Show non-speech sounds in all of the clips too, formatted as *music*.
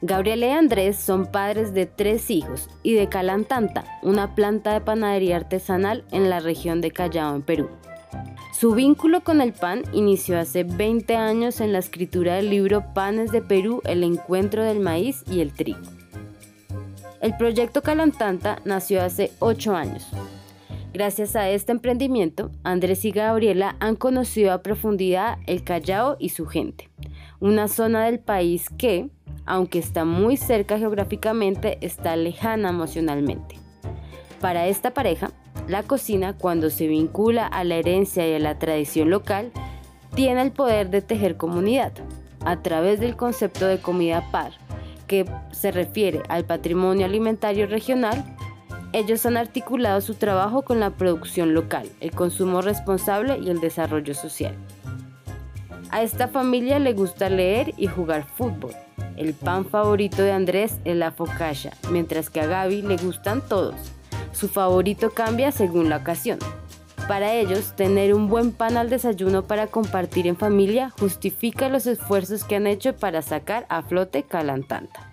Gabriela y Andrés son padres de tres hijos y de Calantanta, una planta de panadería artesanal en la región de Callao, en Perú. Su vínculo con el pan inició hace 20 años en la escritura del libro Panes de Perú, el encuentro del maíz y el trigo. El proyecto Calantanta nació hace 8 años. Gracias a este emprendimiento, Andrés y Gabriela han conocido a profundidad el Callao y su gente, una zona del país que, aunque está muy cerca geográficamente, está lejana emocionalmente. Para esta pareja, la cocina, cuando se vincula a la herencia y a la tradición local, tiene el poder de tejer comunidad a través del concepto de comida par, que se refiere al patrimonio alimentario regional. Ellos han articulado su trabajo con la producción local, el consumo responsable y el desarrollo social. A esta familia le gusta leer y jugar fútbol. El pan favorito de Andrés es la focaccia, mientras que a Gaby le gustan todos. Su favorito cambia según la ocasión. Para ellos, tener un buen pan al desayuno para compartir en familia justifica los esfuerzos que han hecho para sacar a flote Calantanta.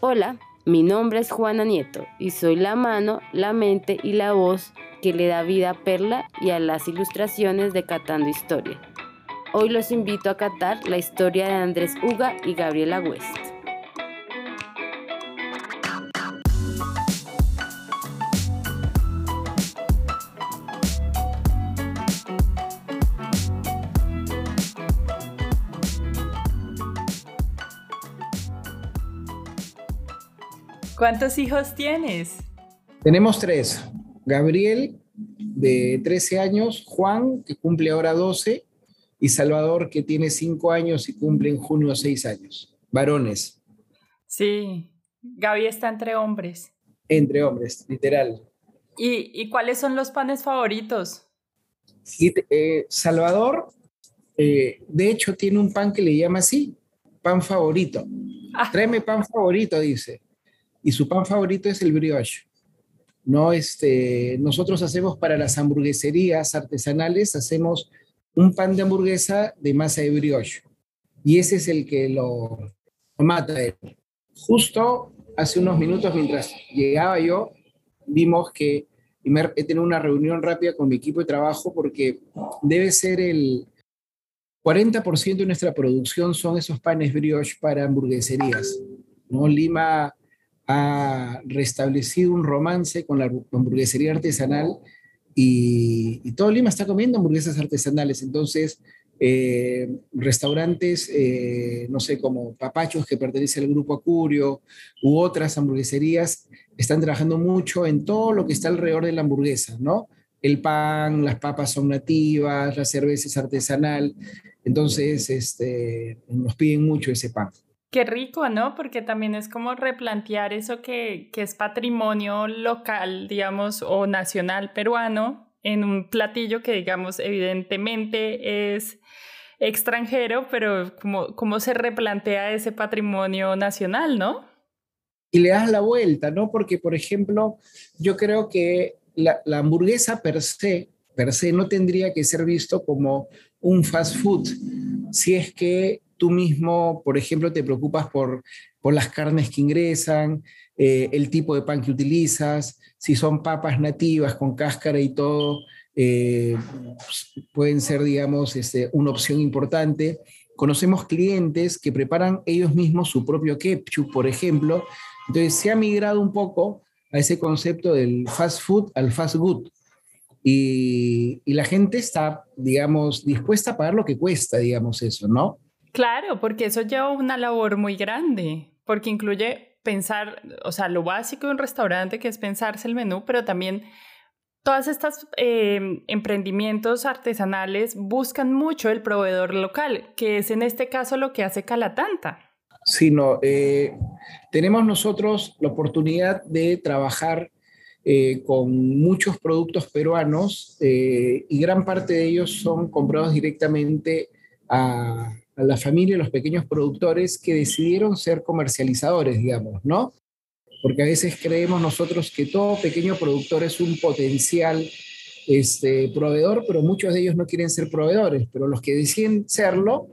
Hola, mi nombre es Juana Nieto y soy la mano, la mente y la voz que le da vida a Perla y a las ilustraciones de Catando Historia. Hoy los invito a catar la historia de Andrés Uga y Gabriela West. ¿Cuántos hijos tienes? Tenemos tres. Gabriel, de 13 años, Juan, que cumple ahora 12, y Salvador, que tiene cinco años y cumple en junio seis años. Varones. Sí, Gaby está entre hombres. Entre hombres, literal. ¿Y, cuáles son los panes favoritos? Eh, Salvador, eh, de hecho, tiene un pan que le llama así, pan favorito. Ah. Tráeme pan favorito, dice. Y su pan favorito es el brioche. No, este, nosotros hacemos para las hamburgueserías artesanales, hacemos un pan de hamburguesa de masa de brioche. Y ese es el que lo, mata. Justo hace unos minutos, mientras llegaba yo, vimos que he tenido una reunión rápida con mi equipo de trabajo porque debe ser el 40% de nuestra producción son esos panes brioche para hamburgueserías. ¿no? Lima ha restablecido un romance con la hamburguesería artesanal y, todo Lima está comiendo hamburguesas artesanales. Entonces, eh, restaurantes, eh, no sé, como Papachos, que pertenece al grupo Acurio, u otras hamburgueserías, están trabajando mucho en todo lo que está alrededor de la hamburguesa, ¿no? El pan, las papas son nativas, la cerveza es artesanal. Entonces, este, nos piden mucho ese pan. Qué rico, ¿no? Porque también es como replantear eso que, que es patrimonio local, digamos, o nacional peruano en un platillo que, digamos, evidentemente es extranjero, pero cómo se replantea ese patrimonio nacional, ¿no? Y le das la vuelta, ¿no? Porque, por ejemplo, yo creo que la, la hamburguesa per se, per se no tendría que ser visto como un fast food, si es que tú mismo, por ejemplo, te preocupas por, por las carnes que ingresan, eh, el tipo de pan que utilizas, si son papas nativas con cáscara y todo, eh, pueden ser, digamos, este, una opción importante. Conocemos clientes que preparan ellos mismos su propio ketchup, por ejemplo. Entonces se ha migrado un poco a ese concepto del fast food al fast good. Y, y la gente está, digamos, dispuesta a pagar lo que cuesta, digamos, eso, ¿no? Claro, porque eso lleva una labor muy grande, porque incluye pensar, o sea, lo básico de un restaurante que es pensarse el menú, pero también todas estas em, emprendimientos artesanales buscan mucho el proveedor local, que es en este caso lo que hace Calatanta. Sí, no, eh, tenemos nosotros la oportunidad de trabajar eh, con muchos productos peruanos eh, y gran parte de ellos son comprados directamente a, a la familia y los pequeños productores que decidieron ser comercializadores, digamos, ¿no? Porque a veces creemos nosotros que todo pequeño productor es un potencial este, proveedor, pero muchos de ellos no quieren ser proveedores, pero los que deciden serlo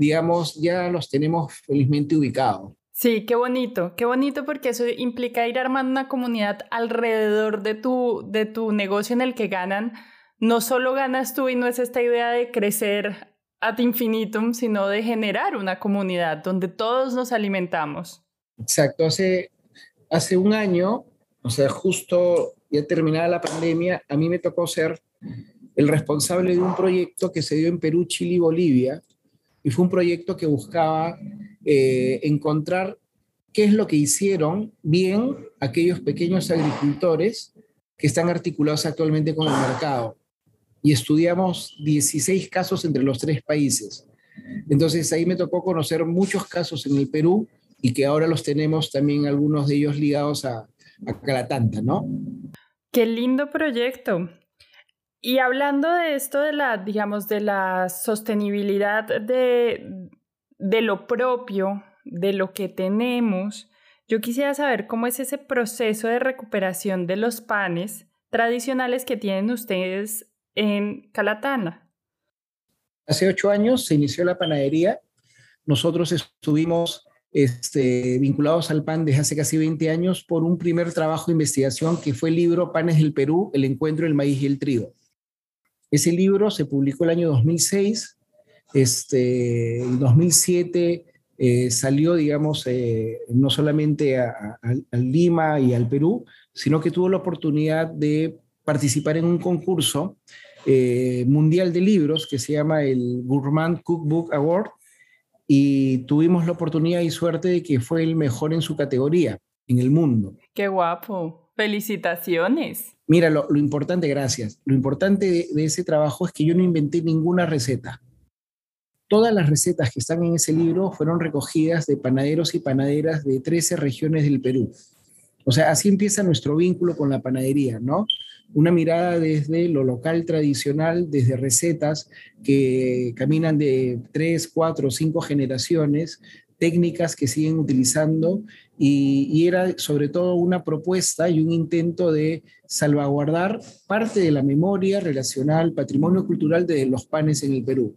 digamos, ya los tenemos felizmente ubicados. Sí, qué bonito, qué bonito porque eso implica ir armando una comunidad alrededor de tu, de tu negocio en el que ganan. No solo ganas tú y no es esta idea de crecer ad infinitum, sino de generar una comunidad donde todos nos alimentamos. Exacto, hace, hace un año, o sea, justo ya terminada la pandemia, a mí me tocó ser el responsable de un proyecto que se dio en Perú, Chile y Bolivia, y fue un proyecto que buscaba eh, encontrar qué es lo que hicieron bien aquellos pequeños agricultores que están articulados actualmente con el mercado. Y estudiamos 16 casos entre los tres países. Entonces ahí me tocó conocer muchos casos en el Perú y que ahora los tenemos también algunos de ellos ligados a, a Calatanta, ¿no? Qué lindo proyecto. Y hablando de esto de la, digamos, de la sostenibilidad de, de lo propio, de lo que tenemos, yo quisiera saber cómo es ese proceso de recuperación de los panes tradicionales que tienen ustedes en Calatana. Hace ocho años se inició la panadería. Nosotros estuvimos este, vinculados al pan desde hace casi 20 años por un primer trabajo de investigación que fue el libro Panes del Perú, el encuentro del maíz y el trigo. Ese libro se publicó el año 2006, este, en 2007 eh, salió, digamos, eh, no solamente a, Lima y al Perú, sino que tuvo la oportunidad de participar en un concurso eh, mundial de libros que se llama el Gourmand Cookbook Award y tuvimos la oportunidad y suerte de que fue el mejor en su categoría en el mundo. Qué guapo. Felicitaciones. Mira, lo, importante, gracias. Lo importante de, ese trabajo es que yo no inventé ninguna receta. Todas las recetas que están en ese libro fueron recogidas de panaderos y panaderas de 13 regiones del Perú. O sea, así empieza nuestro vínculo con la panadería, ¿no? Una mirada desde lo local tradicional, desde recetas que caminan de tres, cuatro, cinco generaciones, técnicas que siguen utilizando y, era sobre todo una propuesta y un intento de salvaguardar parte de la memoria relacional, patrimonio cultural de los panes en el Perú.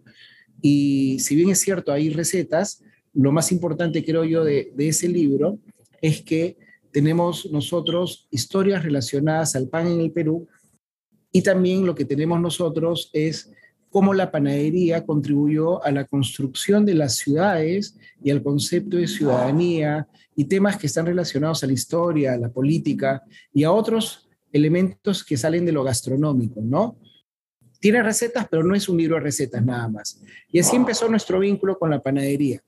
Y si bien es cierto, hay recetas, lo más importante creo yo de, de ese libro es que tenemos nosotros historias relacionadas al pan en el Perú y también lo que tenemos nosotros es cómo la panadería contribuyó a la construcción de las ciudades y al concepto de ciudadanía y temas que están relacionados a la historia, a la política y a otros elementos que salen de lo gastronómico, ¿no? Tiene recetas, pero no es un libro de recetas nada más. Y así empezó nuestro vínculo con la panadería.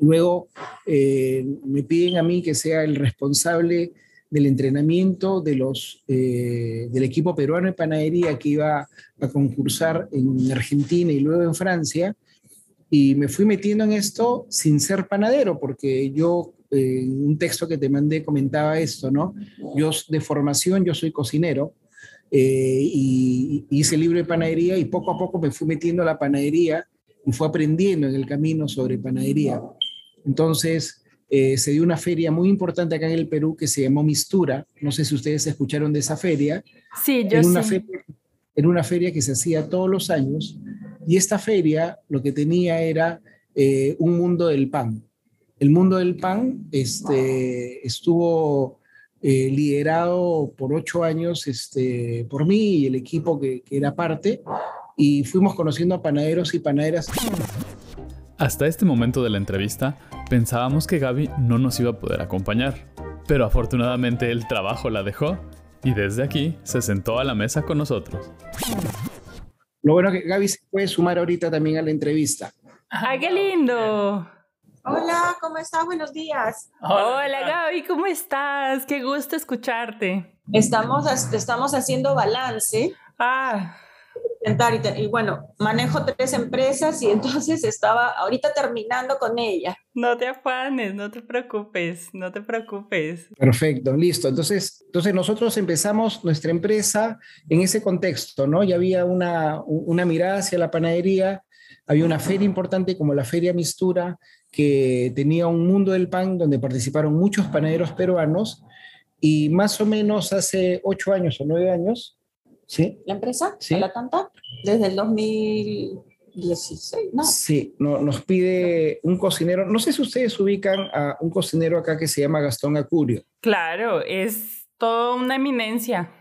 Luego eh, me piden a mí que sea el responsable del entrenamiento de los, eh, del equipo peruano de panadería que iba a concursar en Argentina y luego en Francia. Y me fui metiendo en esto sin ser panadero, porque yo eh, en un texto que te mandé comentaba esto, ¿no? Yo de formación, yo soy cocinero eh, y, hice libro de panadería y poco a poco me fui metiendo a la panadería y fui aprendiendo en el camino sobre panadería. Entonces, eh, se dio una feria muy importante acá en el Perú que se llamó Mistura. No sé si ustedes escucharon de esa feria. Sí, yo era una sí. Feria, era una feria que se hacía todos los años y esta feria lo que tenía era eh, un mundo del pan. El mundo del pan este, estuvo eh, liderado por ocho años este, por mí y el equipo que, que era parte y fuimos conociendo a panaderos y panaderas. Hasta este momento de la entrevista, pensábamos que Gaby no nos iba a poder acompañar, pero afortunadamente el trabajo la dejó y desde aquí se sentó a la mesa con nosotros. Lo bueno es que Gaby se puede sumar ahorita también a la entrevista. ¡Ay, qué lindo! Hola, ¿cómo estás? Buenos días. Hola Gaby, ¿cómo estás? Qué gusto escucharte. Estamos, estamos haciendo balance. Ah y, bueno, manejo tres empresas y *laughs* entonces estaba ahorita terminando con ella. No te afanes, no te preocupes, no te preocupes. Perfecto, listo. Entonces, entonces nosotros empezamos nuestra empresa en ese contexto, ¿no? Ya había una, una mirada hacia la panadería, había una feria importante como la Feria Mistura, que tenía un mundo del pan donde participaron muchos panaderos peruanos y más o menos hace ocho años o nueve años ¿Sí? ¿La empresa? ¿Sí? ¿La tanta? Desde el 2000, 16, ¿no? Sí, no, nos pide un cocinero, no sé si ustedes ubican a un cocinero acá que se llama Gastón Acurio. Claro, es toda una eminencia.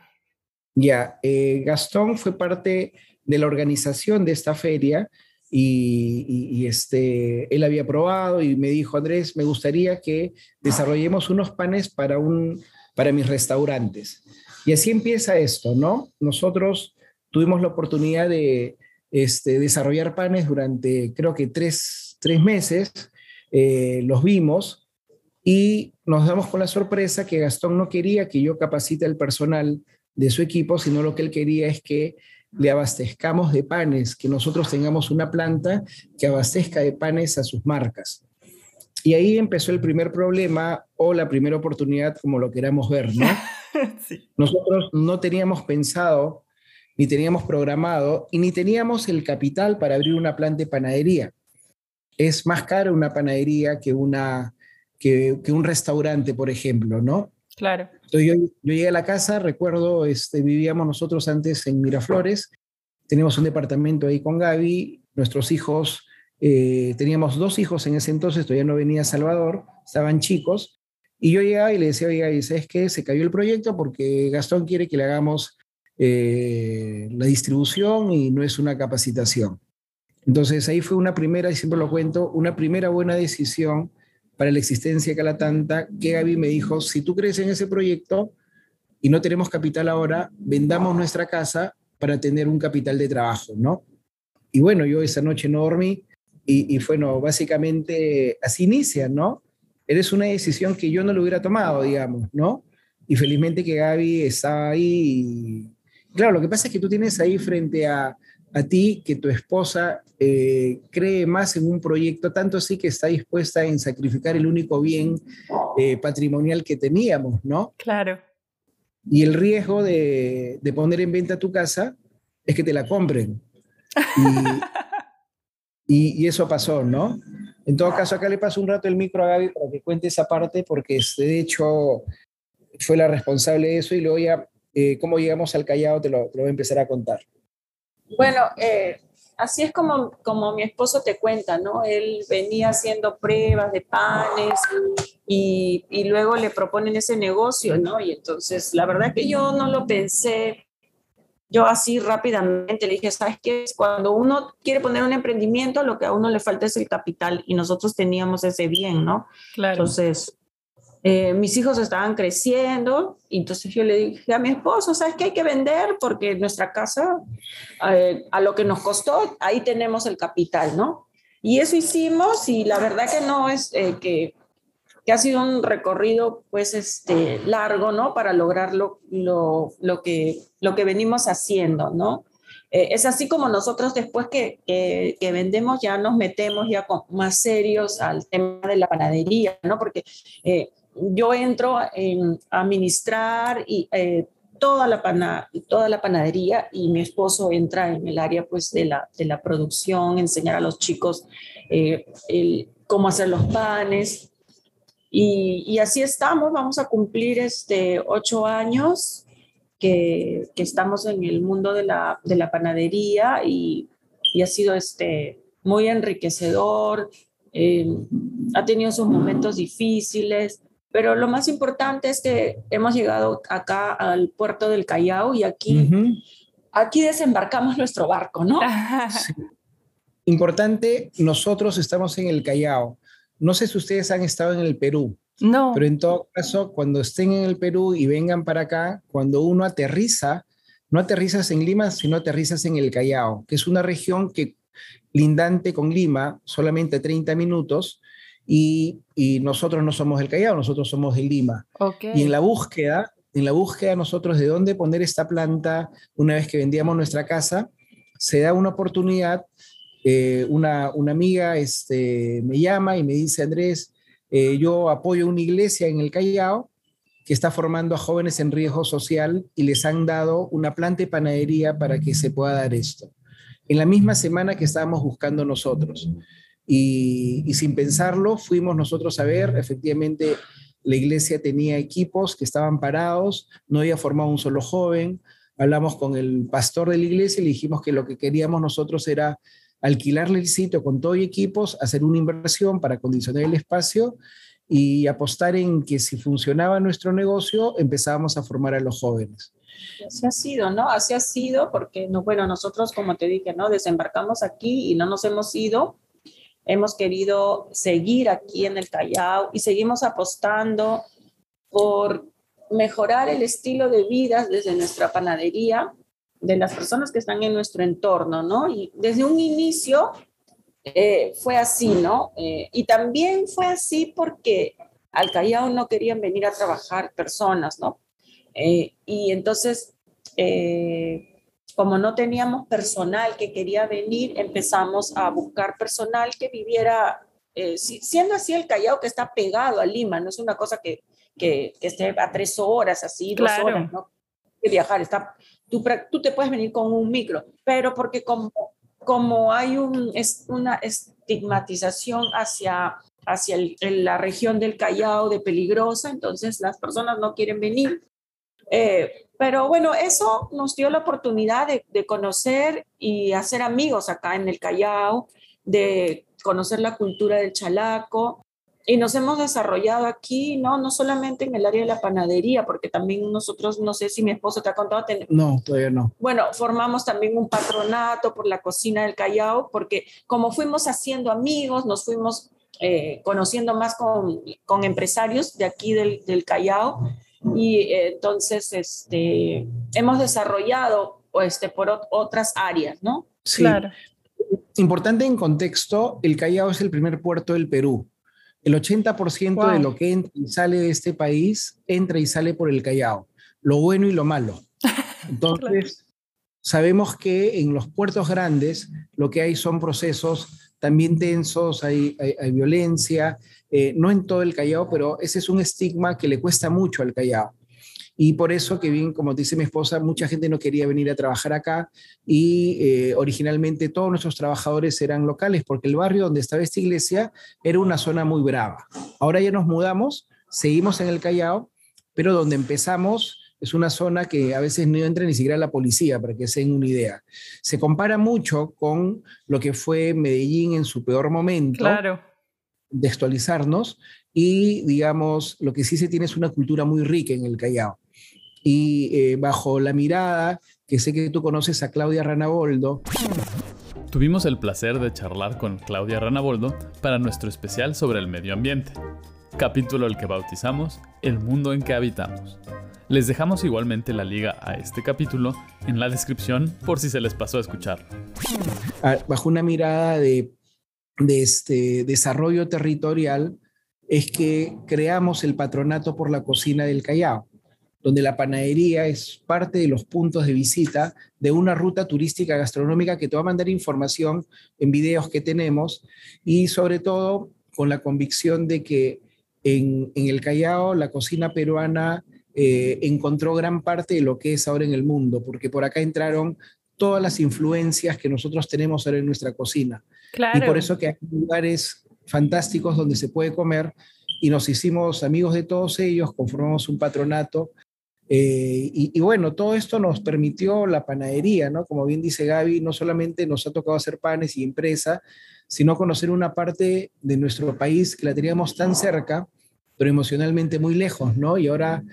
Ya, eh, Gastón fue parte de la organización de esta feria y, este, él había probado y me dijo, Andrés, me gustaría que desarrollemos unos panes para, un, para mis restaurantes. Y así empieza esto, ¿no? Nosotros tuvimos la oportunidad de este, desarrollar panes durante creo que tres, meses, eh, los vimos y nos damos con la sorpresa que Gastón no quería que yo capacite al personal de su equipo, sino lo que él quería es que le abastezcamos de panes, que nosotros tengamos una planta que abastezca de panes a sus marcas. Y ahí empezó el primer problema o la primera oportunidad, como lo queramos ver, ¿no? *laughs* *laughs* Nosotros no teníamos pensado, ni teníamos programado, y ni teníamos el capital para abrir una planta de panadería. Es más caro una panadería que, una, que, que un restaurante, por ejemplo, ¿no? Claro. Entonces yo, yo, llegué a la casa, recuerdo, este, vivíamos nosotros antes en Miraflores, teníamos un departamento ahí con Gaby, nuestros hijos, eh, teníamos dos hijos en ese entonces, todavía no venía Salvador, estaban chicos, y yo llegaba y le decía, oiga, ¿y sabes qué? Se cayó el proyecto porque Gastón quiere que le hagamos eh, la distribución y no es una capacitación. Entonces ahí fue una primera, y siempre lo cuento, una primera buena decisión para la existencia de Calatanta, que Gaby me dijo, si tú crees en ese proyecto y no tenemos capital ahora, vendamos nuestra casa para tener un capital de trabajo, ¿no? Y bueno, yo esa noche no dormí y, y bueno, básicamente así inicia, ¿no? Eres una decisión que yo no lo hubiera tomado, digamos, ¿no? Y felizmente que Gaby está ahí. claro, lo que pasa es que tú tienes ahí frente a, a ti que tu esposa eh, cree más en un proyecto, tanto así que está dispuesta en sacrificar el único bien eh, patrimonial que teníamos, ¿no? Claro. Y el riesgo de, poner en venta tu casa es que te la compren. *laughs* Y, y, eso pasó, ¿no? En todo caso, acá le paso un rato el micro a Gaby para que cuente esa parte, porque de hecho fue la responsable de eso y luego ya, eh, cómo llegamos al Callao, te lo, te lo voy a empezar a contar. Bueno, eh, así es como, como mi esposo te cuenta, ¿no? Él venía haciendo pruebas de panes y, y, luego le proponen ese negocio, ¿no? Y entonces, la verdad que yo no lo pensé, yo así rápidamente le dije, ¿sabes qué? Cuando uno quiere poner un emprendimiento, lo que a uno le falta es el capital y nosotros teníamos ese bien, ¿no? Claro. Entonces, eh, mis hijos estaban creciendo y entonces yo le dije a mi esposo, ¿sabes qué hay que vender? Porque nuestra casa, eh, a lo que nos costó, ahí tenemos el capital, ¿no? Y eso hicimos y la verdad que no es eh, que, que, ha sido un recorrido pues este, largo, ¿no? Para lograr lo, lo, lo que, lo que venimos haciendo, ¿no? es así como nosotros después que, que, vendemos ya nos metemos ya con, más serios al tema de la panadería, ¿no? Porque yo entro a administrar y, eh, toda, la toda la panadería y mi esposo entra en el área pues, de, la, de la producción, enseñar a los chicos eh, cómo hacer los panes. Y, y, así estamos, vamos a cumplir este, ocho años que, que estamos en el mundo de la, de la panadería y, y, ha sido este, muy enriquecedor, eh, ha tenido sus momentos difíciles, pero lo más importante es que hemos llegado acá al puerto del Callao y aquí, aquí desembarcamos nuestro barco, ¿no? *laughs* Importante, nosotros estamos en el Callao. No sé si ustedes han estado en el Perú. No. Pero en todo caso, cuando estén en el Perú y vengan para acá, cuando uno aterriza, no aterrizas en Lima, sino aterrizas en el Callao, que es una región que lindante con Lima, solamente 30 minutos, y, nosotros no somos el Callao, nosotros somos de Lima. Y en la búsqueda, en la búsqueda nosotros de dónde poner esta planta, una vez que vendíamos nuestra casa, se da una oportunidad, eh, una, una, amiga este, me llama y me dice, Andrés, eh, yo apoyo una iglesia en el Callao que está formando a jóvenes en riesgo social y les han dado una planta de panadería para que se pueda dar esto. En la misma semana que estábamos buscando nosotros. Y, sin pensarlo, fuimos nosotros a ver, efectivamente, la iglesia tenía equipos que estaban parados, no había formado un solo joven. Hablamos con el pastor de la iglesia y le dijimos que lo que queríamos nosotros era alquilarle el sitio con todo y equipos, hacer una inversión para condicionar el espacio y apostar en que si funcionaba nuestro negocio, empezábamos a formar a los jóvenes. Así ha sido, ¿no? Así ha sido porque, no, bueno, nosotros, como te dije, ¿no? Desembarcamos aquí y no nos hemos ido. Hemos querido seguir aquí en el Callao y seguimos apostando por mejorar el estilo de vida desde nuestra panadería, de las personas que están en nuestro entorno, ¿no? Y desde un inicio eh, fue así, ¿no? Eh, y también fue así porque al Callao no querían venir a trabajar personas, ¿no? Eh, y entonces, como no teníamos personal que quería venir, empezamos a buscar personal que viviera, siendo así el Callao que está pegado a Lima, no es una cosa que, que, esté a tres horas, así, dos horas, ¿no? Que viajar, está, tú, tú te puedes venir con un micro, pero porque como como hay un, es una estigmatización hacia, hacia la región del Callao de peligrosa, entonces las personas no quieren venir. Eh, pero bueno, eso nos dio la oportunidad de, de, conocer y hacer amigos acá en el Callao, de conocer la cultura del chalaco, y nos hemos desarrollado aquí, ¿no? No solamente en el área de la panadería, porque también nosotros, no sé si mi esposo te ha contado. No, todavía no. Bueno, formamos también un patronato por la cocina del Callao, porque como fuimos haciendo amigos, nos fuimos eh, conociendo más con, con, empresarios de aquí del, del Callao, y eh, entonces este, hemos desarrollado este, por otras áreas, ¿no? Sí. Claro. Importante en contexto, el Callao es el primer puerto del Perú el 80% de lo que entra y sale de este país entra y sale por el Callao, lo bueno y lo malo. *laughs* Entonces, sabemos que en los puertos grandes lo que hay son procesos también tensos, hay, hay, violencia, eh, no en todo el Callao, pero ese es un estigma que le cuesta mucho al Callao. Y por eso que bien, como dice mi esposa, mucha gente no quería venir a trabajar acá y eh, originalmente todos nuestros trabajadores eran locales porque el barrio donde estaba esta iglesia era una zona muy brava. Ahora ya nos mudamos, seguimos en el Callao, pero donde empezamos es una zona que a veces no entra ni siquiera la policía, para que se den una idea. Se compara mucho con lo que fue Medellín en su peor momento. Claro. Textualizarnos y, digamos, lo que sí se tiene es una cultura muy rica en el Callao y eh, bajo la mirada que sé que tú conoces a Claudia Ranaboldo. Tuvimos el placer de charlar con Claudia Ranaboldo para nuestro especial sobre el medio ambiente, capítulo el que bautizamos El mundo en que habitamos. Les dejamos igualmente la liga a este capítulo en la descripción por si se les pasó a escuchar. Ah, bajo una mirada de, de este desarrollo territorial es que creamos el patronato por la cocina del Callao donde la panadería es parte de los puntos de visita de una ruta turística gastronómica que te va a mandar información en videos que tenemos y sobre todo con la convicción de que en, el Callao la cocina peruana eh, encontró gran parte de lo que es ahora en el mundo, porque por acá entraron todas las influencias que nosotros tenemos ahora en nuestra cocina. Y por eso que hay lugares fantásticos donde se puede comer y nos hicimos amigos de todos ellos, conformamos un patronato eh, y, bueno, todo esto nos permitió la panadería, ¿no? Como bien dice Gaby, no solamente nos ha tocado hacer panes y empresa, sino conocer una parte de nuestro país que la teníamos tan cerca, pero emocionalmente muy lejos, ¿no? Y ahora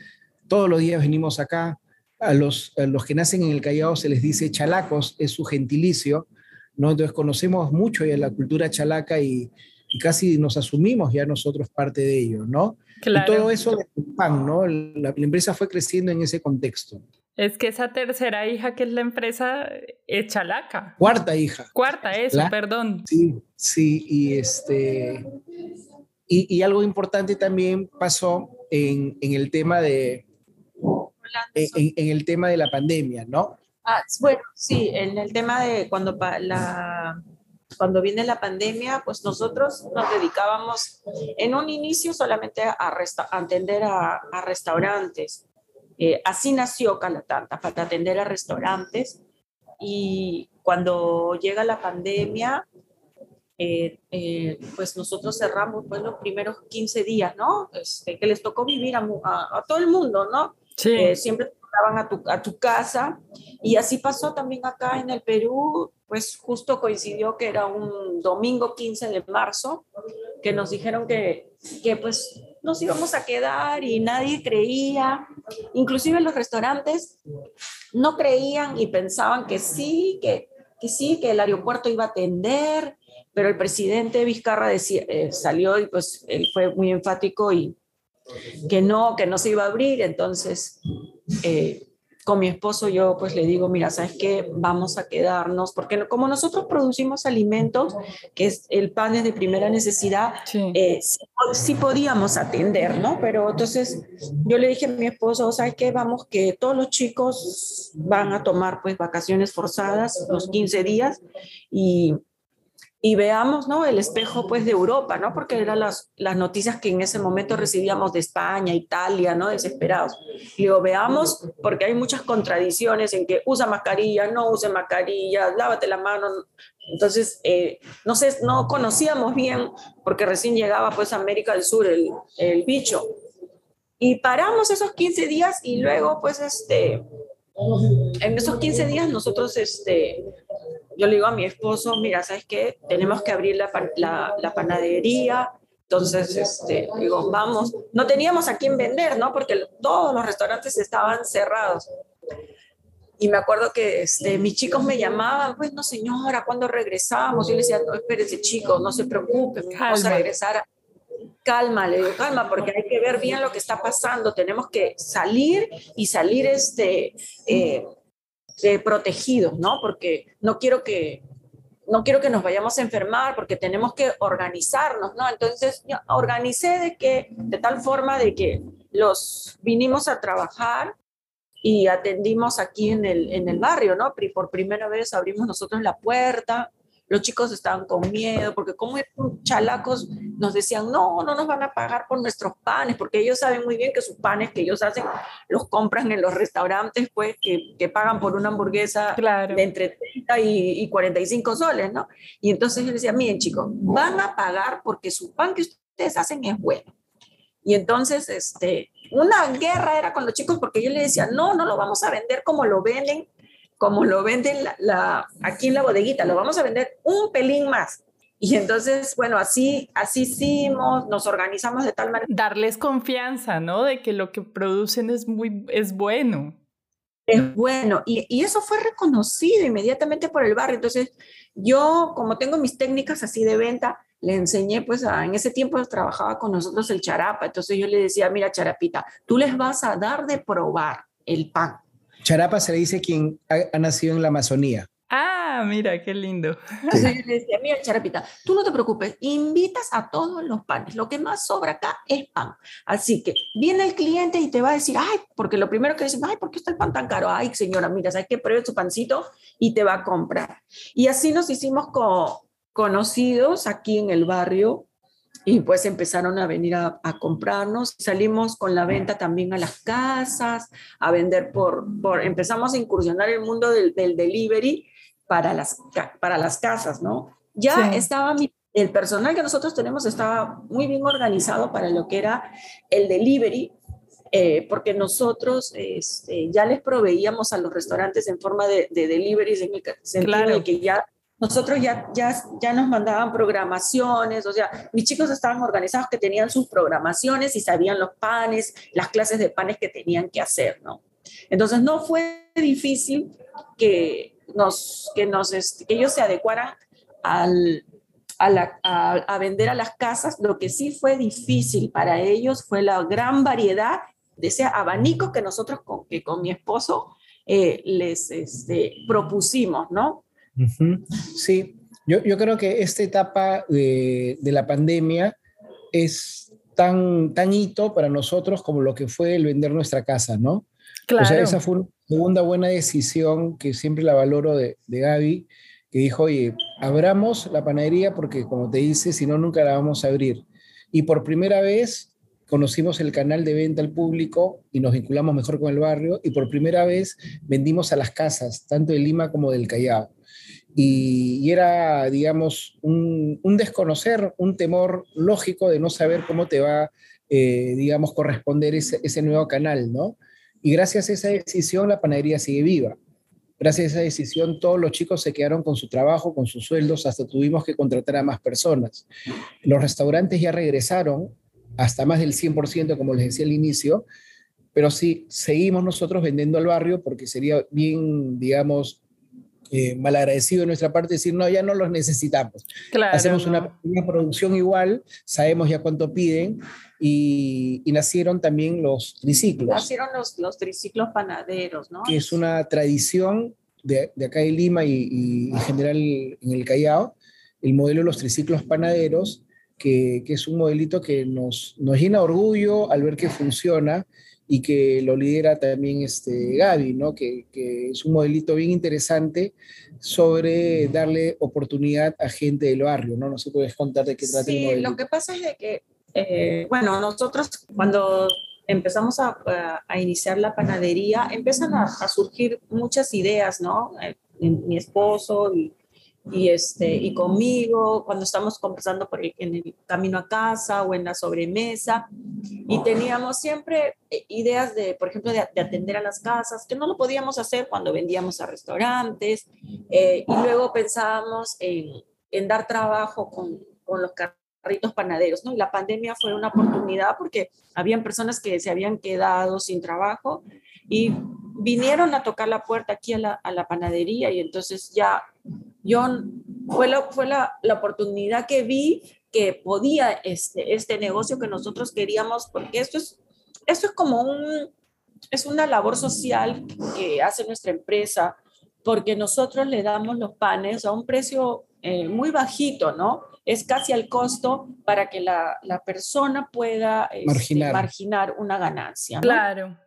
todos los días venimos acá. A los, los que nacen en el Callao se les dice chalacos, es su gentilicio, ¿no? Entonces conocemos mucho ya la cultura chalaca y, y casi nos asumimos ya nosotros parte de ello, ¿no? Y todo eso de pan, ¿no? La, empresa fue creciendo en ese contexto. Es que esa tercera hija que es la empresa es Chalaca. Cuarta hija. Cuarta, eso, perdón. Sí, sí, y este... Y, y, algo importante también pasó en, en el tema de... En, en, el tema de la pandemia, ¿no? Ah, bueno, sí, en el tema de cuando la cuando viene la pandemia, pues nosotros nos dedicábamos en un inicio solamente a, atender a, restaurantes. Eh, así nació Calatanta, para atender a restaurantes. Y cuando llega la pandemia, eh, eh, pues nosotros cerramos pues, los primeros 15 días, ¿no? Este, que les tocó vivir a, todo el mundo, ¿no? Sí. siempre mandaban a tu, a tu casa. Y así pasó también acá en el Perú, pues justo coincidió que era un domingo 15 de marzo, que nos dijeron que, que pues nos íbamos a quedar y nadie creía, inclusive los restaurantes no creían y pensaban que sí, que, que sí, que el aeropuerto iba a atender, pero el presidente Vizcarra decía, eh, salió y pues él fue muy enfático y que no, que no se iba a abrir, entonces eh, con mi esposo yo pues le digo, mira, ¿sabes qué? Vamos a quedarnos, porque como nosotros producimos alimentos, que es el pan es de primera necesidad, eh, sí. podíamos atender, ¿no? Pero entonces yo le dije a mi esposo, ¿sabes qué? Vamos que todos los chicos van a tomar pues vacaciones forzadas, los 15 días, y y veamos ¿no? el espejo pues de Europa, ¿no? porque eran las, las noticias que en ese momento recibíamos de España, Italia, ¿no? desesperados. Y digo, veamos, porque hay muchas contradicciones en que usa mascarilla, no use mascarilla, lávate la mano. Entonces, eh, no sé, no conocíamos bien, porque recién llegaba pues a América del Sur el, el bicho. Y paramos esos 15 días y luego pues este, en esos 15 días nosotros este, yo le digo a mi esposo, mira, ¿sabes qué? Tenemos que abrir la, la, panadería. Entonces, este, digo, vamos, no teníamos a quién vender, ¿no? Porque todos los restaurantes estaban cerrados. Y me acuerdo que este, mis chicos me llamaban, pues no señora, ¿cuándo regresamos? Yo le decía, no, espérese chicos, no se preocupen, vamos a regresar. Calma, le digo, calma, porque hay que ver bien lo que está pasando. Tenemos que salir y salir este, eh, protegidos, ¿no? Porque no quiero que no quiero que nos vayamos a enfermar porque tenemos que organizarnos, ¿no? Entonces, yo organicé de que de tal forma de que los vinimos a trabajar y atendimos aquí en el, en el barrio, ¿no? Por primera vez abrimos nosotros la puerta, los chicos estaban con miedo, porque como chalacos nos decían, no, no nos van a pagar por nuestros panes, porque ellos saben muy bien que sus panes que ellos hacen los compran en los restaurantes, pues, que, que pagan por una hamburguesa de entre 30 y, y, 45 soles, ¿no? Y entonces yo les decía, miren chicos, van a pagar porque su pan que ustedes hacen es bueno. Y entonces, este, una guerra era con los chicos porque yo les decía, no, no lo vamos a vender como lo venden como lo venden la, aquí en la bodeguita, lo vamos a vender un pelín más. Y entonces, bueno, así, así hicimos, nos organizamos de tal manera. Darles confianza, ¿no? De que lo que producen es muy, es bueno. Es bueno. Y, y eso fue reconocido inmediatamente por el barrio. Entonces, yo, como tengo mis técnicas así de venta, le enseñé, pues, a, en ese tiempo trabajaba con nosotros el charapa. Entonces yo le decía, mira, charapita, tú les vas a dar de probar el pan Charapa se le dice quien ha, nacido en la Amazonía. Ah, mira, qué lindo. Entonces yo le decía, mira, Charapita, tú no te preocupes, invitas a todos los panes. Lo que más sobra acá es pan. Así que viene el cliente y te va a decir, ay, porque lo primero que dicen, ay, ¿por qué está el pan tan caro? Ay, señora, mira, ¿sabes qué? Pruebe su pancito y te va a comprar. Y así nos hicimos conocidos aquí en el barrio y pues empezaron a venir a, comprarnos. Salimos con la venta también a las casas, a vender por, por empezamos a incursionar el mundo del, delivery para las, para las casas, ¿no? Ya estaba el personal que nosotros tenemos estaba muy bien organizado para lo que era el delivery, eh, porque nosotros este, ya les proveíamos a los restaurantes en forma de, de deliveries, en el sentido de que ya nosotros ya, ya, ya nos mandaban programaciones, o sea, mis chicos estaban organizados que tenían sus programaciones y sabían los panes, las clases de panes que tenían que hacer, ¿no? Entonces no fue difícil que, nos, que, este, ellos se adecuaran a, a, vender a las casas. Lo que sí fue difícil para ellos fue la gran variedad de ese abanico que nosotros con, que con mi esposo eh, les este, propusimos, ¿no? Sí, yo, yo, creo que esta etapa de, de, la pandemia es tan, tan hito para nosotros como lo que fue el vender nuestra casa, ¿no? Claro. O sea, esa fue una segunda buena decisión que siempre la valoro de, de Gaby, que dijo, oye, abramos la panadería porque, como te dice, si no, nunca la vamos a abrir. Y por primera vez conocimos el canal de venta al público y nos vinculamos mejor con el barrio y por primera vez vendimos a las casas, tanto de Lima como del Callao y, era, digamos, un, desconocer, un temor lógico de no saber cómo te va, eh, digamos, corresponder ese, ese, nuevo canal, ¿no? Y gracias a esa decisión la panadería sigue viva. Gracias a esa decisión todos los chicos se quedaron con su trabajo, con sus sueldos, hasta tuvimos que contratar a más personas. Los restaurantes ya regresaron hasta más del 100%, como les decía al inicio, pero sí, seguimos nosotros vendiendo al barrio porque sería bien, digamos, eh, malagradecido de nuestra parte decir, no, ya no los necesitamos. Hacemos una, producción igual, sabemos ya cuánto piden y, nacieron también los triciclos. Nacieron los, los triciclos panaderos, ¿no? Que es una tradición de, de acá de Lima y, en general en el Callao, el modelo de los triciclos panaderos, que, que es un modelito que nos, nos llena orgullo al ver que funciona y que lo lidera también este Gaby, ¿no? Que, que, es un modelito bien interesante sobre darle oportunidad a gente del barrio, ¿no? No sé, puedes contar de qué trata el modelo. lo que pasa es de que, eh, bueno, nosotros cuando empezamos a, a, iniciar la panadería, empiezan a, a surgir muchas ideas, ¿no? Eh, mi esposo y y, este, y conmigo cuando estamos conversando por en el camino a casa o en la sobremesa. Y teníamos siempre eh, ideas de, por ejemplo, de, atender a las casas, que no lo podíamos hacer cuando vendíamos a restaurantes. Eh, y luego pensábamos en, en dar trabajo con, con los carritos panaderos, ¿no? Y la pandemia fue una oportunidad porque habían personas que se habían quedado sin trabajo y vinieron a tocar la puerta aquí a la, a la panadería y entonces ya yo fue, la, fue la, la, oportunidad que vi que podía este, este negocio que nosotros queríamos, porque esto es, esto es como un, es una labor social que hace nuestra empresa, porque nosotros le damos los panes a un precio eh, muy bajito, ¿no? Es casi al costo para que la, la persona pueda este, marginar. marginar. una ganancia. ¿no? Claro.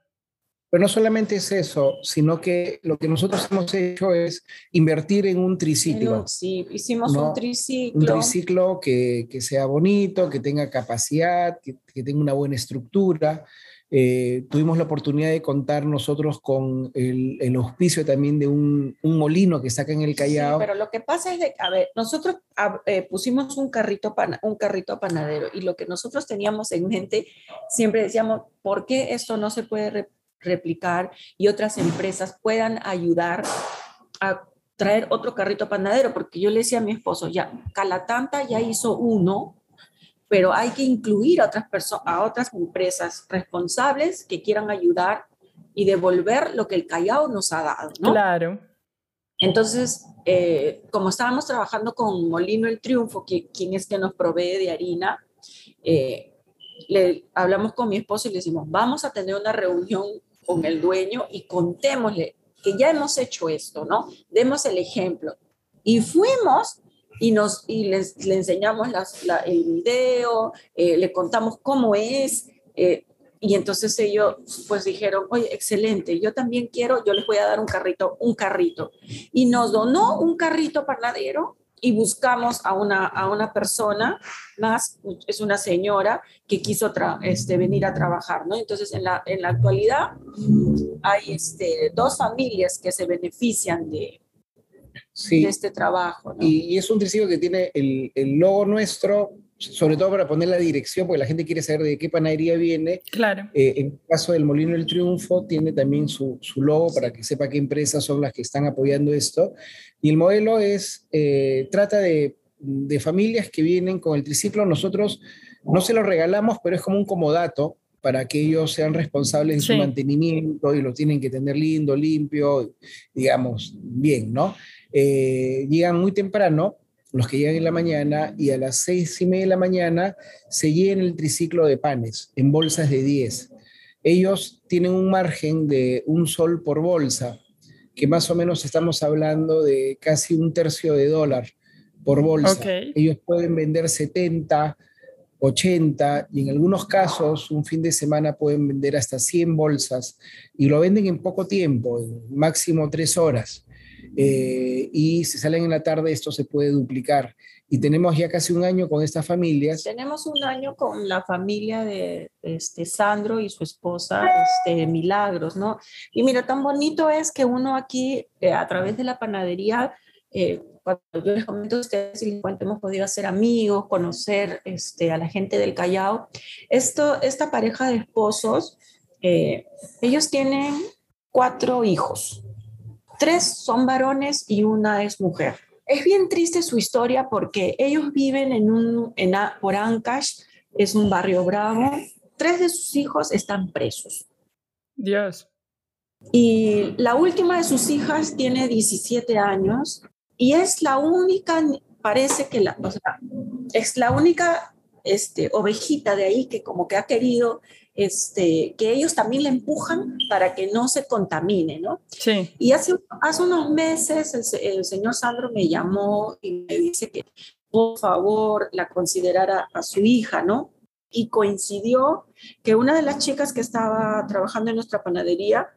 Pero no solamente es eso, sino que lo que nosotros hemos hecho es invertir en un triciclo. Sí, hicimos un triciclo. Un triciclo que, que, sea bonito, que tenga capacidad, que, que tenga una buena estructura. Eh, tuvimos la oportunidad de contar nosotros con el, el auspicio también de un, un, molino que saca en el Callao. Sí, pero lo que pasa es de, a ver, nosotros eh, pusimos un carrito, pan, un carrito panadero y lo que nosotros teníamos en mente, siempre decíamos, ¿por qué esto no se puede replicar y otras empresas puedan ayudar a traer otro carrito panadero, porque yo le decía a mi esposo, ya, Calatanta ya hizo uno, pero hay que incluir a otras, personas, a otras empresas responsables que quieran ayudar y devolver lo que el Callao nos ha dado, ¿no? Claro. Entonces, eh, como estábamos trabajando con Molino El Triunfo, que, quien es que nos provee de harina, eh, le hablamos con mi esposo y le decimos, vamos a tener una reunión con el dueño y contémosle que ya hemos hecho esto, ¿no? Demos el ejemplo. Y fuimos y, nos, y les, le enseñamos la, el video, eh, le contamos cómo es. Eh, y entonces ellos pues dijeron, oye, excelente, yo también quiero, yo les voy a dar un carrito, un carrito. Y nos donó un carrito panadero y buscamos a una, a una persona más, es una señora que quiso este, venir a trabajar, ¿no? Entonces, en la, en la actualidad hay este, dos familias que se benefician de, de este trabajo. ¿no? Y, y, es un triciclo que tiene el, el logo nuestro sobre todo para poner la dirección, porque la gente quiere saber de qué panadería viene. Claro. Eh, en el caso del Molino del Triunfo, tiene también su, su, logo para que sepa qué empresas son las que están apoyando esto. Y el modelo es, eh, trata de, de, familias que vienen con el triciclo. Nosotros no se lo regalamos, pero es como un comodato para que ellos sean responsables de su sí. mantenimiento y lo tienen que tener lindo, limpio, digamos, bien, ¿no? Eh, llegan muy temprano los que llegan en la mañana, y a las seis y media de la mañana se llena el triciclo de panes en bolsas de 10. Ellos tienen un margen de un sol por bolsa, que más o menos estamos hablando de casi un tercio de dólar por bolsa. Okay. Ellos pueden vender 70, 80 y en algunos casos un fin de semana pueden vender hasta 100 bolsas y lo venden en poco tiempo, en máximo tres horas. Eh, y si salen en la tarde esto se puede duplicar. Y tenemos ya casi un año con estas familias. Tenemos un año con la familia de este, Sandro y su esposa, este, Milagros, ¿no? Y mira, tan bonito es que uno aquí, eh, a través de la panadería, eh, cuando yo les comento a ustedes y les cuento, hemos podido hacer amigos, conocer este, a la gente del Callao. Esto, esta pareja de esposos ellos tienen cuatro hijos. Tres son varones y una es mujer. Es bien triste su historia porque ellos viven en un, en, por Ancash, es un barrio bravo. Tres de sus hijos están presos. Dios. Y la última de sus hijas tiene 17 años y es la única, parece que la, o sea, es la única este, ovejita de ahí que como que ha querido este, que ellos también le empujan para que no se contamine, ¿no? Sí. Y hace, hace unos meses el, señor Sandro me llamó y me dice que por favor la considerara a su hija, ¿no? Y coincidió que una de las chicas que estaba trabajando en nuestra panadería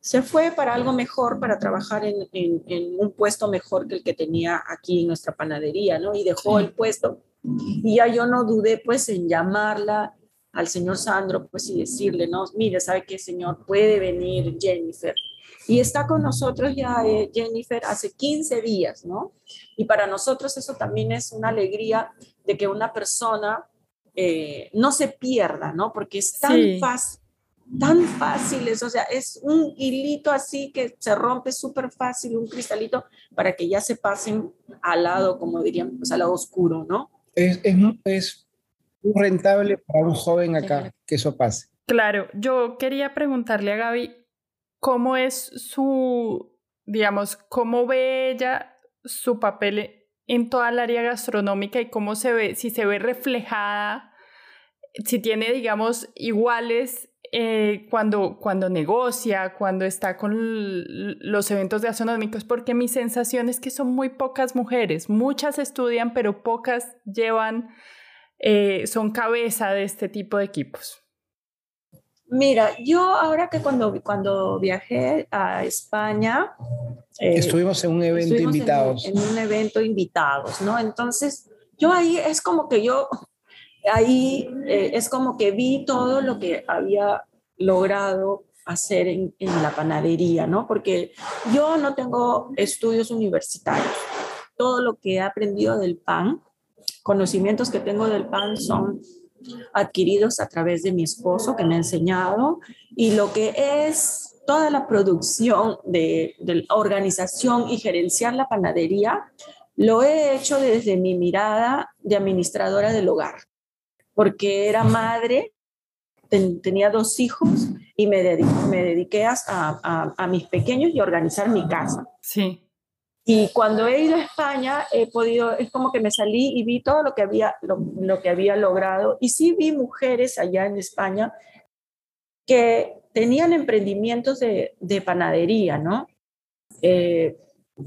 se fue para algo mejor, para trabajar en, en, un puesto mejor que el que tenía aquí en nuestra panadería, ¿no? Y dejó el puesto. Y ya yo no dudé pues en llamarla al señor Sandro, pues y decirle, no, mire, ¿sabe qué, señor? Puede venir Jennifer. Y está con nosotros ya eh, Jennifer hace 15 días, ¿no? Y para nosotros eso también es una alegría de que una persona eh, no se pierda, ¿no? Porque es tan fácil, tan fácil, es, o sea, es un hilito así que se rompe súper fácil, un cristalito, para que ya se pasen al lado, como dirían, pues al lado oscuro, ¿no? Es, es, es rentable para un joven acá que eso pase. Claro, yo quería preguntarle a Gaby cómo es su, digamos, cómo ve ella su papel en toda el área gastronómica y cómo se ve, si se ve reflejada, si tiene, digamos, iguales eh, cuando, cuando negocia, cuando está con los eventos gastronómicos, porque mi sensación es que son muy pocas mujeres, muchas estudian, pero pocas llevan eh, son cabeza de este tipo de equipos? Mira, yo ahora que cuando, cuando viajé a España... Eh, estuvimos en un evento invitados. En, un evento invitados, ¿no? Entonces, yo ahí es como que yo, ahí eh, es como que vi todo lo que había logrado hacer en, en, la panadería, ¿no? Porque yo no tengo estudios universitarios. Todo lo que he aprendido del pan conocimientos que tengo del pan son adquiridos a través de mi esposo que me ha enseñado y lo que es toda la producción de, de organización y gerenciar la panadería, lo he hecho desde mi mirada de administradora del hogar, porque era madre, tenía dos hijos y me, dediqué, me dediqué a, a, a, mis pequeños y a organizar mi casa. Sí. Y cuando he ido a España, he podido, es como que me salí y vi todo lo que había, lo, que había logrado. Y sí vi mujeres allá en España que tenían emprendimientos de, de panadería, ¿no? Eh,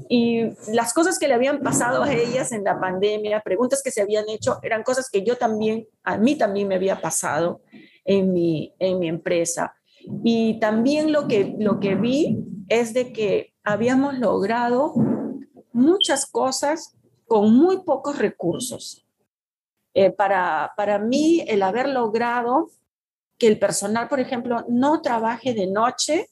y las cosas que le habían pasado a ellas en la pandemia, preguntas que se habían hecho, eran cosas que yo también, a mí también me había pasado en mi, en mi empresa. Y también lo que, lo que vi es de que habíamos logrado muchas cosas con muy pocos recursos. Eh, para, para mí, el haber logrado que el personal, por ejemplo, no trabaje de noche,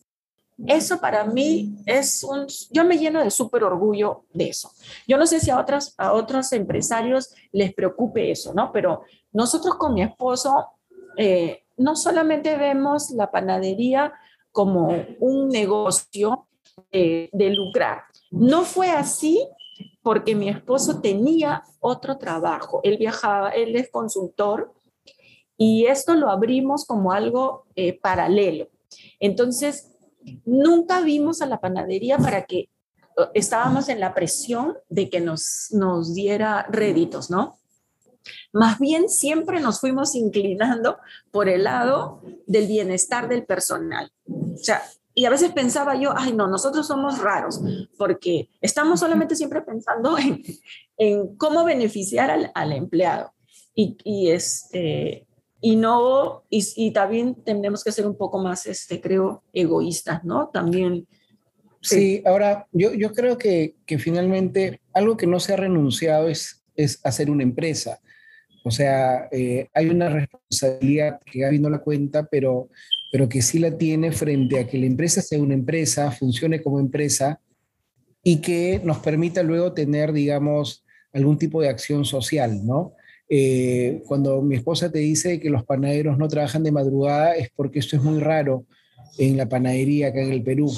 eso para mí es un, yo me lleno de súper orgullo de eso. Yo no sé si a, otras, a otros empresarios les preocupe eso, ¿no? Pero nosotros con mi esposo eh, no solamente vemos la panadería como un negocio de lucrar, no fue así porque mi esposo tenía otro trabajo. Él viajaba, él es consultor y esto lo abrimos como algo eh, paralelo. Entonces, nunca vimos a la panadería para que estábamos en la presión de que nos, nos diera réditos, ¿no? Más bien siempre nos fuimos inclinando por el lado del bienestar del personal. O sea, y a veces pensaba yo, ay, no, nosotros somos raros, porque estamos solamente siempre pensando *laughs* en, en cómo beneficiar al, al empleado. Y, y, este, y no, y, y, también tenemos que ser un poco más, este, creo, egoístas, ¿no? También. Sí, ahora yo, yo creo que, que finalmente algo que no se ha renunciado es, es hacer una empresa. O sea, eh, hay una responsabilidad que Gaby no la cuenta, pero pero que sí la tiene frente a que la empresa sea una empresa, funcione como empresa y que nos permita luego tener, digamos, algún tipo de acción social, ¿no? eh, cuando mi esposa te dice que los panaderos no trabajan de madrugada es porque esto es muy raro en la panadería acá en el Perú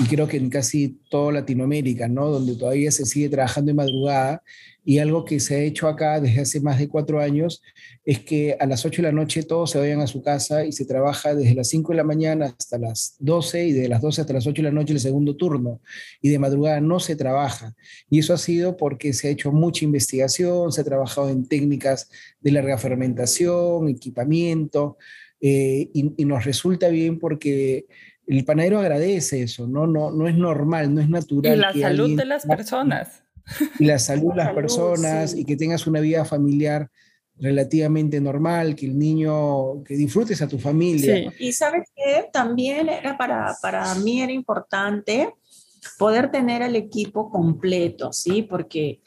y creo que en casi toda Latinoamérica, ¿no? Donde todavía se sigue trabajando de madrugada y algo que se ha hecho acá desde hace más de cuatro años es que a las 8 de la noche todos se vayan a su casa y se trabaja desde las 5 de la mañana hasta las 12 y de las 12 hasta las 8 de la noche el segundo turno y de madrugada no se trabaja. Y eso ha sido porque se ha hecho mucha investigación, se ha trabajado en técnicas de larga fermentación, equipamiento, eh, y, nos resulta bien porque el panadero agradece eso, ¿no? No, no es normal, no es natural. Y la salud de las personas. Y la salud de las personas y que tengas una vida familiar relativamente normal, que el niño, que disfrutes a tu familia. Y sabes que también era para, para mí era importante poder tener al equipo completo, ¿sí? Porque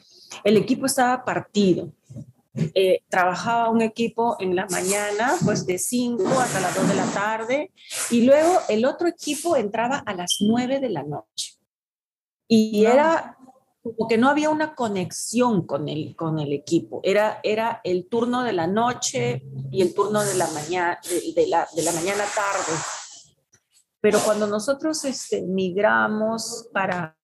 el equipo estaba partido. Eh, trabajaba un equipo en la mañana, pues de 5 hasta las 2 de la tarde, y luego el otro equipo entraba a las 9 de la noche. Y era como que no había una conexión con el, con el equipo. Era, era el turno de la noche y el turno de la mañana, de, la, de la mañana tarde. Pero cuando nosotros este, migramos para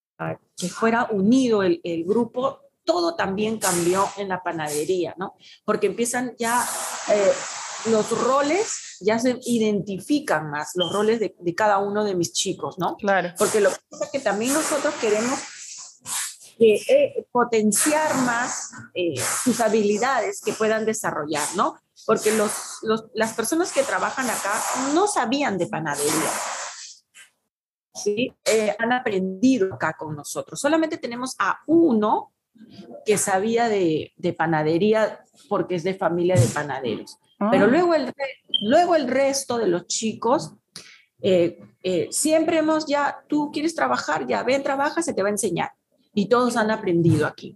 que fuera unido el, el grupo, todo también cambió en la panadería, ¿no? Porque empiezan ya eh, los roles, ya se identifican más los roles de, de, cada uno de mis chicos, ¿no? Claro. Porque lo que pasa es que también nosotros queremos eh, potenciar más eh, sus habilidades que puedan desarrollar, ¿no? Porque los, los, las personas que trabajan acá no sabían de panadería. ¿sí? han aprendido acá con nosotros. Solamente tenemos a uno que sabía de, de, panadería porque es de familia de panaderos. Ah. Pero luego el, luego el resto de los chicos, eh, eh, siempre hemos ya, tú quieres trabajar, ya ven, trabaja, se te va a enseñar. Y todos han aprendido aquí.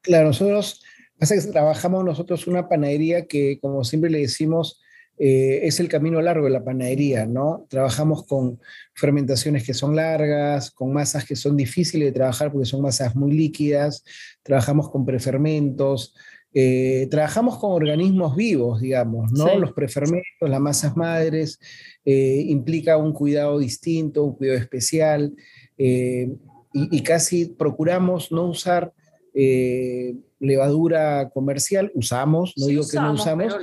Claro, nosotros, pasa que trabajamos nosotros una panadería que, como siempre le decimos, eh, es el camino largo de la panadería, ¿no? Trabajamos con fermentaciones que son largas, con masas que son difíciles de trabajar porque son masas muy líquidas, trabajamos con prefermentos, eh, trabajamos con organismos vivos, digamos, ¿no? Los prefermentos, las masas madres, eh, implica un cuidado distinto, un cuidado especial, y, casi procuramos no usar levadura comercial, usamos, no digo que no usamos,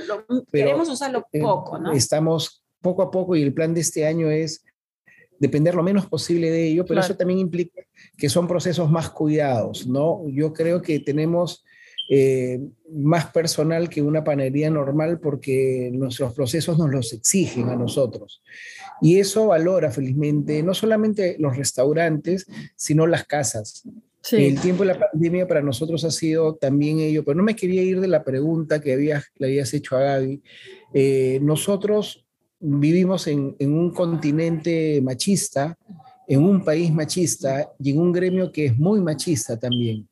pero, queremos usarlo eh, poco, ¿no? Estamos poco a poco y el plan de este año es depender lo menos posible de ello, pero eso también implica que son procesos más cuidados, ¿no? Yo creo que tenemos eh, más personal que una panadería normal porque nuestros procesos nos los exigen a nosotros. Y eso valora felizmente no solamente los restaurantes, sino las casas. El tiempo de la pandemia para nosotros ha sido también ello, pero no me quería ir de la pregunta que habías, le habías hecho a Gaby. Eh, nosotros vivimos en, en, un continente machista, en un país machista y en un gremio que es muy machista también.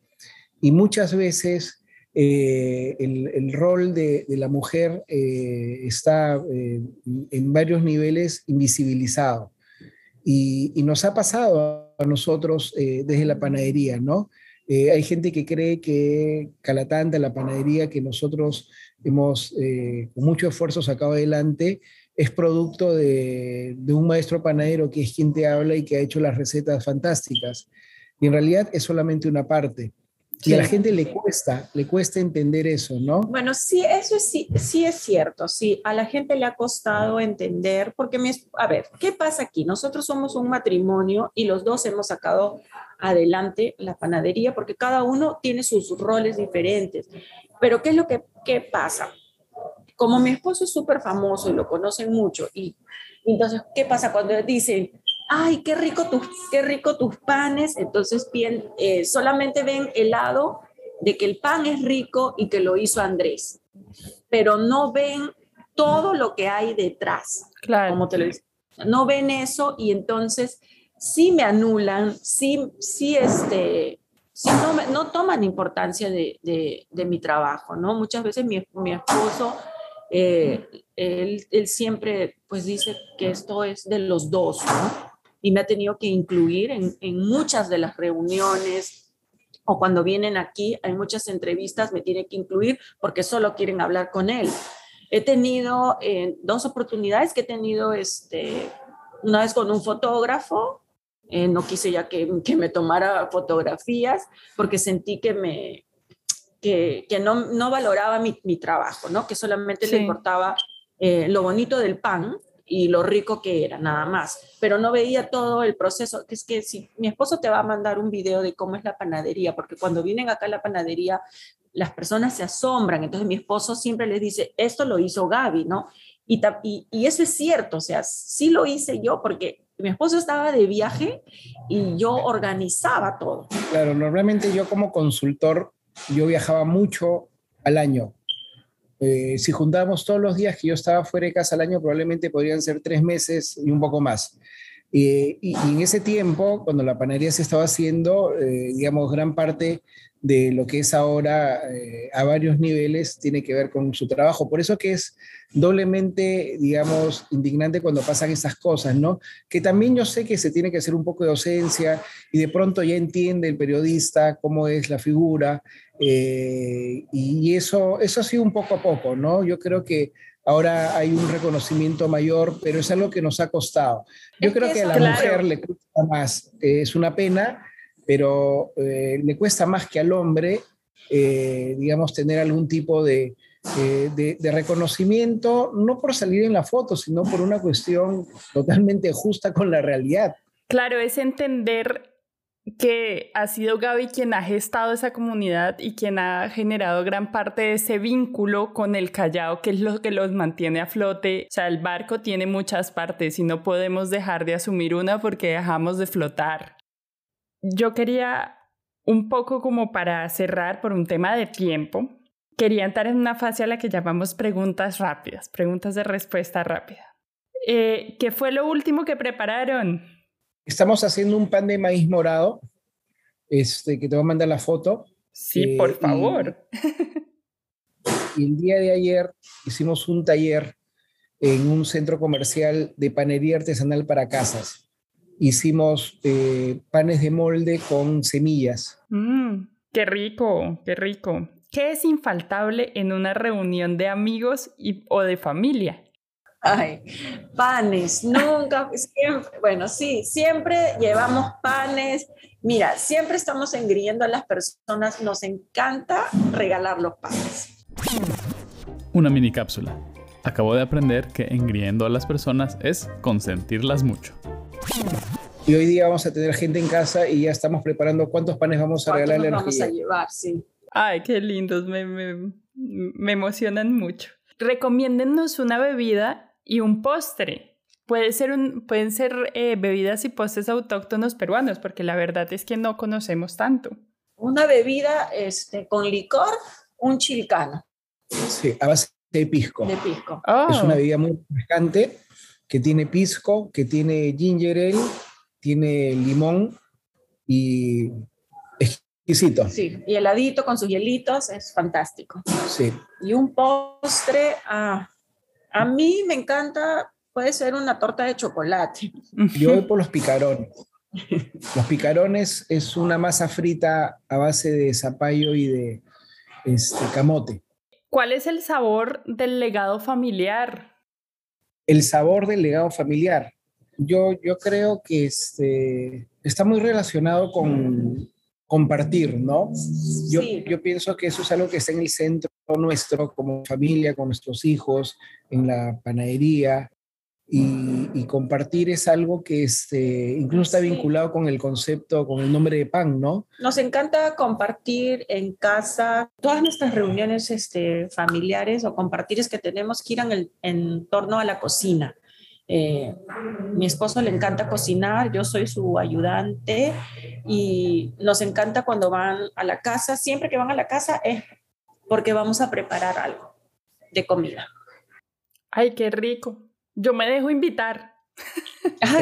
Y muchas veces eh, el, rol de, la mujer eh, está en varios niveles invisibilizado. Y, nos ha pasado a nosotros eh, desde la panadería, ¿no? Eh, hay gente que cree que Calatanta, la panadería que nosotros hemos eh, con mucho esfuerzo sacado adelante, es producto de, un maestro panadero que es quien te habla y que ha hecho las recetas fantásticas. Y en realidad es solamente una parte. Y a la gente le cuesta, le cuesta entender eso, ¿no? Bueno, sí, eso sí, sí es cierto, sí, a la gente le ha costado entender, porque, a ver, ¿qué pasa aquí? Nosotros somos un matrimonio y los dos hemos sacado adelante la panadería porque cada uno tiene sus roles diferentes. Pero ¿qué es lo que qué pasa? Como mi esposo es súper famoso y lo conocen mucho, y entonces, ¿qué pasa cuando dicen, ay, qué rico tus, qué rico tus panes, entonces bien, eh, solamente ven el lado de que el pan es rico y que lo hizo Andrés, pero no ven todo lo que hay detrás, claro. como te lo dice. No ven eso y entonces sí me anulan, sí, sí, este, sí no, no toman importancia de, de, de, mi trabajo, ¿no? Muchas veces mi, mi esposo, eh, él, él, siempre pues dice que esto es de los dos, ¿no? Y me ha tenido que incluir en, en muchas de las reuniones o cuando vienen aquí, hay muchas entrevistas, me tiene que incluir porque solo quieren hablar con él. He tenido eh, dos oportunidades que he tenido, este, una vez con un fotógrafo, eh, no quise ya que, que, me tomara fotografías porque sentí que me que, que no, no, valoraba mi, mi, trabajo, ¿no? que solamente le importaba eh, lo bonito del pan y lo rico que era, nada más. Pero no veía todo el proceso, es que si mi esposo te va a mandar un video de cómo es la panadería, porque cuando vienen acá a la panadería, las personas se asombran, entonces mi esposo siempre les dice, esto lo hizo Gaby, ¿no? Y, y, y eso es cierto, o sea, sí lo hice yo porque mi esposo estaba de viaje y yo organizaba todo. Claro, normalmente yo como consultor, yo viajaba mucho al año eh, si juntábamos todos los días que yo estaba fuera de casa al año, probablemente podrían ser tres meses y un poco más. Eh, y, en ese tiempo, cuando la panadería se estaba haciendo, eh, digamos, gran parte de lo que es ahora a varios niveles tiene que ver con su trabajo. Por eso que es doblemente, digamos, indignante cuando pasan esas cosas, ¿no? Que también yo sé que se tiene que hacer un poco de docencia y de pronto ya entiende el periodista cómo es la figura eh, y eso, eso ha sido un poco a poco, ¿no? Yo creo que ahora hay un reconocimiento mayor, pero es algo que nos ha costado. Yo creo que, a la mujer le cuesta más, eh, es una pena, pero eh, le cuesta más que al hombre, digamos, tener algún tipo de, de, de, reconocimiento, no por salir en la foto, sino por una cuestión totalmente justa con la realidad. Claro, es entender que ha sido Gaby quien ha gestado esa comunidad y quien ha generado gran parte de ese vínculo con el Callao, que es lo que los mantiene a flote. O sea, el barco tiene muchas partes y no podemos dejar de asumir una porque dejamos de flotar. Yo quería un poco como para cerrar por un tema de tiempo, quería entrar en una fase a la que llamamos preguntas rápidas, preguntas de respuesta rápida. Eh, ¿Qué fue lo último que prepararon? Estamos haciendo un pan de maíz morado, este, que te voy a mandar la foto. Sí, por eh, favor. Y, el día de ayer hicimos un taller en un centro comercial de panería artesanal para casas. Hicimos eh, panes de molde con semillas. Mm, qué rico, qué rico. ¿Qué es infaltable en una reunión de amigos y, o de familia? Ay, panes, nunca, siempre, bueno, sí, siempre llevamos panes. Mira, siempre estamos engriendo a las personas, nos encanta regalar los panes. Una mini cápsula. Acabo de aprender que engriendo a las personas es consentirlas mucho. Y hoy día vamos a tener gente en casa y ya estamos preparando cuántos panes vamos a regalarle a vamos a llevar, sí. Ay, qué lindos, me, me, me emocionan mucho. Recomiéndennos una bebida y un postre. Puede ser un, pueden ser eh, bebidas y postres autóctonos peruanos, porque la verdad es que no conocemos tanto. Una bebida este, con licor, un chilcano. Sí, a base de pisco. De pisco. Es una oh. bebida muy refrescante que tiene pisco, que tiene ginger ale, tiene limón y exquisito. Sí, y heladito con sus hielitos es fantástico. Sí. Y un postre, ah, a mí me encanta, puede ser una torta de chocolate. Yo voy *laughs* por los picarones. Los picarones es una masa frita a base de zapallo y de este, camote. ¿Cuál es el sabor del legado familiar? El sabor del legado familiar. Yo, yo creo que este, está muy relacionado con compartir, ¿no? Yo, yo pienso que eso es algo que está en el centro nuestro como familia, con nuestros hijos, en la panadería. Y, compartir es algo que este, incluso está vinculado con el concepto, con el nombre de pan, ¿no? Nos encanta compartir en casa, todas nuestras reuniones este, familiares o compartires que tenemos giran en, en torno a la cocina. Eh, mi esposo le encanta cocinar, yo soy su ayudante y nos encanta cuando van a la casa, siempre que van a la casa es porque vamos a preparar algo de comida. Ay, qué rico. Yo me dejo invitar.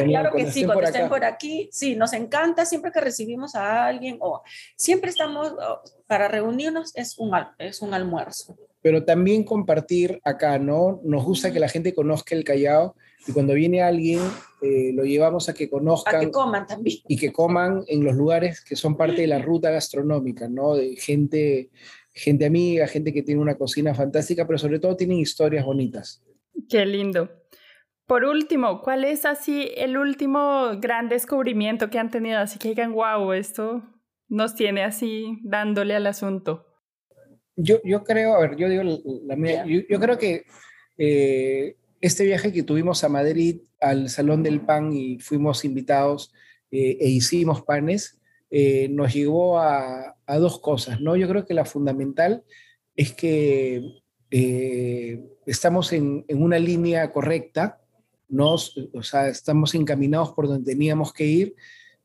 claro que sí, cuando estén por aquí, sí, nos encanta siempre que recibimos a alguien o siempre estamos, para reunirnos es un, es un almuerzo. pero también compartir acá, ¿no? Nos gusta que la gente conozca el Callao y cuando viene alguien eh, lo llevamos a que conozcan. A que coman también. Y que coman en los lugares que son parte de la ruta gastronómica, ¿no? De gente, gente amiga, gente que tiene una cocina fantástica, pero sobre todo tienen historias bonitas. Qué lindo. Por último, ¿cuál es así el último gran descubrimiento que han tenido? Así que digan, wow, esto nos tiene así dándole al asunto. Yo, yo creo, a ver, yo digo la mía, yo, creo que eh, este viaje que tuvimos a Madrid, al Salón del Pan y fuimos invitados eh, e hicimos panes, eh, nos llevó a, a, dos cosas, ¿no? Yo creo que la fundamental es que estamos en, en, una línea correcta, nos, o sea, estamos encaminados por donde teníamos que ir,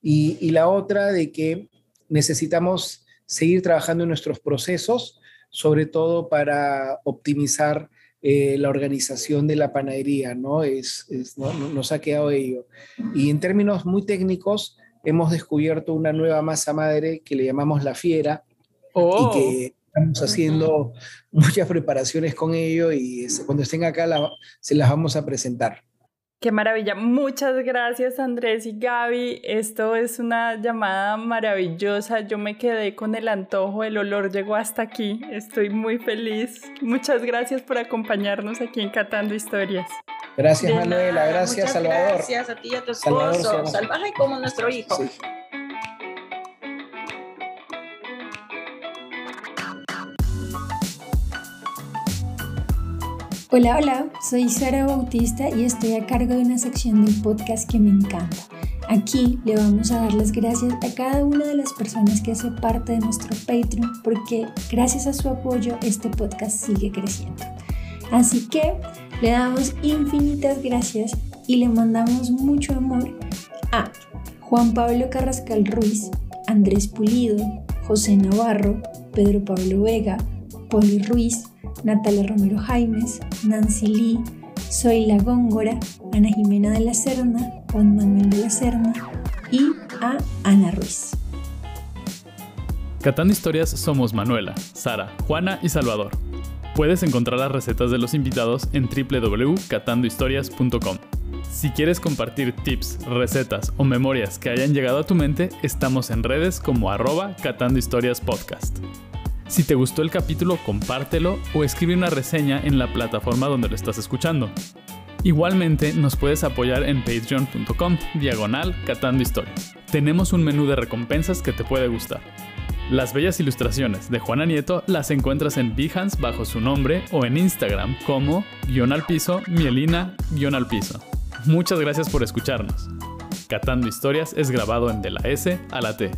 y, y la otra de que necesitamos seguir trabajando en nuestros procesos, sobre todo para optimizar eh, la organización de la panadería, ¿no? Es, Nos ha quedado ello. Y en términos muy técnicos, hemos descubierto una nueva masa madre que le llamamos la fiera y oh. que estamos haciendo muchas preparaciones con ello y cuando estén acá se las vamos a presentar. Qué maravilla. Muchas gracias Andrés y Gaby. Esto es una llamada maravillosa. Yo me quedé con el antojo, el olor llegó hasta aquí. Estoy muy feliz. Muchas gracias por acompañarnos aquí en Catando Historias. Gracias Manuela, gracias Salvador. Gracias a ti y a tu esposo. Salvaje como nuestro hijo. Hola, hola, soy Sara Bautista y estoy a cargo de una sección del podcast que me encanta. Aquí le vamos a dar las gracias a cada una de las personas que hace parte de nuestro Patreon porque gracias a su apoyo este podcast sigue creciendo. Así que le damos infinitas gracias y le mandamos mucho amor a Juan Pablo Carrascal Ruiz, Andrés Pulido, José Navarro, Pedro Pablo Vega, Poli Ruiz, Natalia Romero Jaimes, Nancy Lee, La Góngora, Ana Jimena de la Serna, Juan Manuel de la Serna y a Ana Ruiz. Catando Historias somos Manuela, Sara, Juana y Salvador. Puedes encontrar las recetas de los invitados en www.catandohistorias.com. Si quieres compartir tips, recetas o memorias que hayan llegado a tu mente, estamos en redes como arroba Catando Historias Podcast. Si te gustó el capítulo, compártelo o escribe una reseña en la plataforma donde lo estás escuchando. Igualmente nos puedes apoyar en patreon.com diagonal catando. Tenemos un menú de recompensas que te puede gustar. Las bellas ilustraciones de Juana Nieto las encuentras en Behance bajo su nombre o en Instagram como guion al piso, mielina guion al piso. Muchas gracias por escucharnos. Catando Historias es grabado en De la S a la T